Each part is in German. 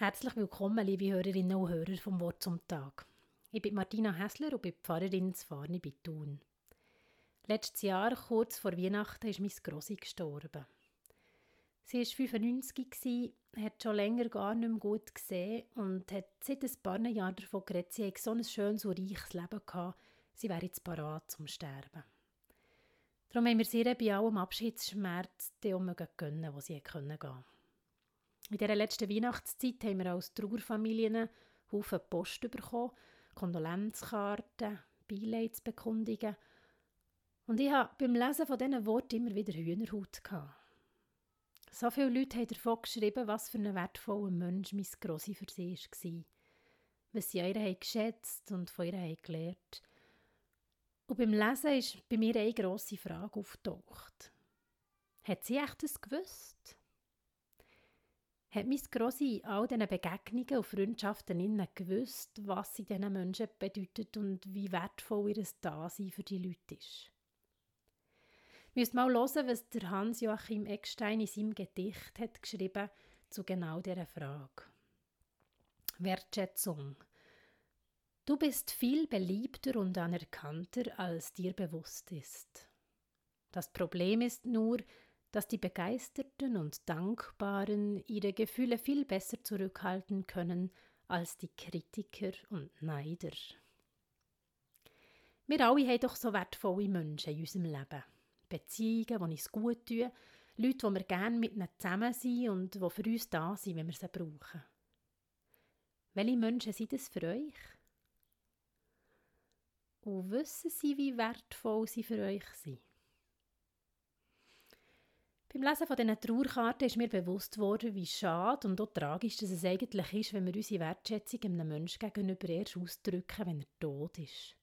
Herzlich willkommen, liebe Hörerinnen und Hörer vom Wort zum Tag. Ich bin Martina Hässler und bin Pfarrerin zu Farni bei Thun. Letztes Jahr, kurz vor Weihnachten, ist meine Grossi gestorben. Sie war 95, hat schon länger gar nicht mehr gut gesehen und hat seit ein paar Jahren davon geredet, sie hätte so ein schönes und reiches Leben gehabt, sie wäre jetzt parat zum Sterben. Darum haben wir sie bei allem Abschiedsschmerz die gönnen, wo sie gehen konnte. In dieser letzten Weihnachtszeit haben wir als Trauerfamilien Haufen Post bekommen, Kondolenzkarten, Beileidsbekundungen. Und ich hatte beim Lesen von diesen Worten immer wieder Hühnerhaut. So viele Leute haben davon geschrieben, was für ein wertvoller Mensch mein Grossi für sie war. Was sie an ihr geschätzt und von ihr gelernt. Und beim Lesen ist bei mir eine grosse Frage aufgetaucht. Hat sie echt das gewusst? Hat mein Grossi in all diesen Begegnungen und Freundschaften innen gewusst, was sie diesen Menschen bedeutet und wie wertvoll ihr Dasein für die Leute ist. Müssen mal hören, was der Hans-Joachim Eckstein in seinem Gedicht hat geschrieben zu genau dieser Frage. Wertschätzung. Du bist viel beliebter und anerkannter, als dir bewusst ist. Das Problem ist nur, dass die Begeisterten und Dankbaren ihre Gefühle viel besser zurückhalten können als die Kritiker und Neider. Wir alle haben doch so wertvolle Menschen in unserem Leben. Beziehungen, die uns gut tun, Leute, die wir gerne mit ihnen zusammen sind und die für uns da sind, wenn wir sie brauchen. Welche Menschen sind es für euch? Und wissen sie, wie wertvoll sie für euch sind? Beim Lesen von diesen Trauerkarten ist mir bewusst worden, wie schade und auch tragisch dass es eigentlich ist, wenn wir unsere Wertschätzung einem Menschen gegenüber erst ausdrücken, wenn er tot ist.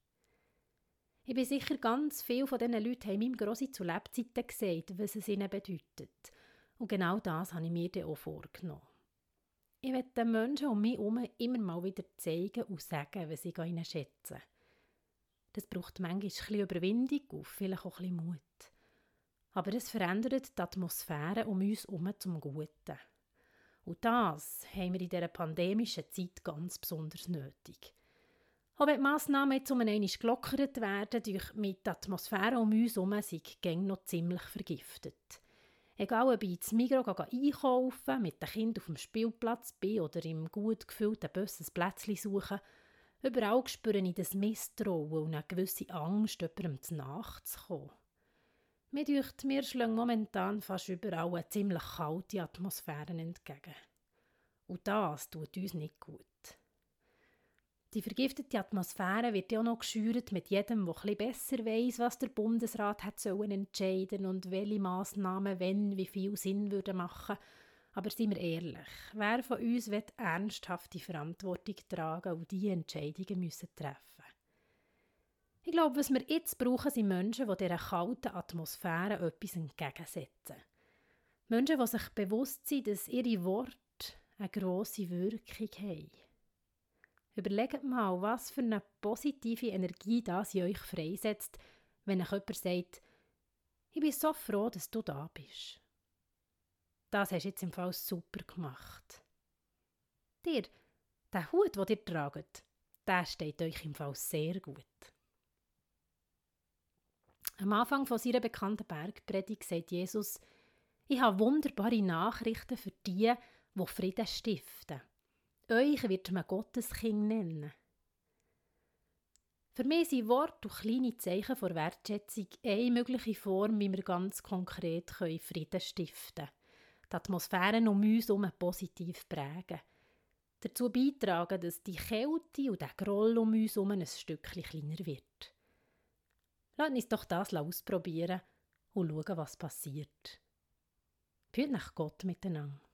Ich bin sicher, ganz viele von diesen Leuten haben meinem Grossi zu Lebzeiten gesagt, was es ihnen bedeutet. Und genau das habe ich mir dann auch vorgenommen. Ich werde den Menschen um mich herum immer mal wieder zeigen und sagen, was ich ihnen schätze. Das braucht manchmal ein bisschen Überwindung und vielleicht auch ein bisschen Mut aber es verändert die Atmosphäre um uns herum zum Guten. Und das haben wir in dieser pandemischen Zeit ganz besonders nötig. Auch wenn die Massnahmen jetzt um einmal gelockert werden, durch mit der Atmosphäre um uns herum sind die noch ziemlich vergiftet. Egal ob ich ins Migros einkaufen, mit den Kindern auf dem Spielplatz bin oder im gut gefüllten Bus Plätzchen suchen, überall spüre ich das Misstrauen und eine gewisse Angst, jemandem nachzukommen. Mir dünkt, mir momentan fast überall eine ziemlich kalte Atmosphäre entgegen. Und das tut uns nicht gut. Die vergiftete Atmosphäre wird ja noch geschürt mit jedem, der etwas besser weiß, was der Bundesrat hat sollen entscheiden und welche Massnahmen wenn wie viel Sinn würden machen. Aber seien wir ehrlich, wer von uns wird ernsthaft die Verantwortung tragen und diese Entscheidungen müssen treffen? Ich glaube, was wir jetzt brauchen, sind Menschen, die dieser kalten Atmosphäre etwas entgegensetzen. Menschen, die sich bewusst sind, dass ihre Worte eine grosse Wirkung haben. Überlegt mal, was für eine positive Energie das in euch freisetzt, wenn euch jemand sagt, ich bin so froh, dass du da bist. Das hast du jetzt im Fall super gemacht. Dir, der Hut, den ihr tragt, der steht euch im Fall sehr gut. Am Anfang von seiner bekannten Bergpredigt sagt Jesus, ich habe wunderbare Nachrichten für die, die Frieden stiften. Euch wird man Gotteskind nennen. Für mich sind Worte und kleine Zeichen vor Wertschätzung eine mögliche Form, wie wir ganz konkret Frieden stiften können. Die Atmosphäre um uns herum positiv prägen. Dazu beitragen, dass die Kälte und der Groll um uns herum ein Stückchen kleiner wird. Lass uns doch das ausprobieren und schauen, was passiert. Fühlt nach Gott miteinander.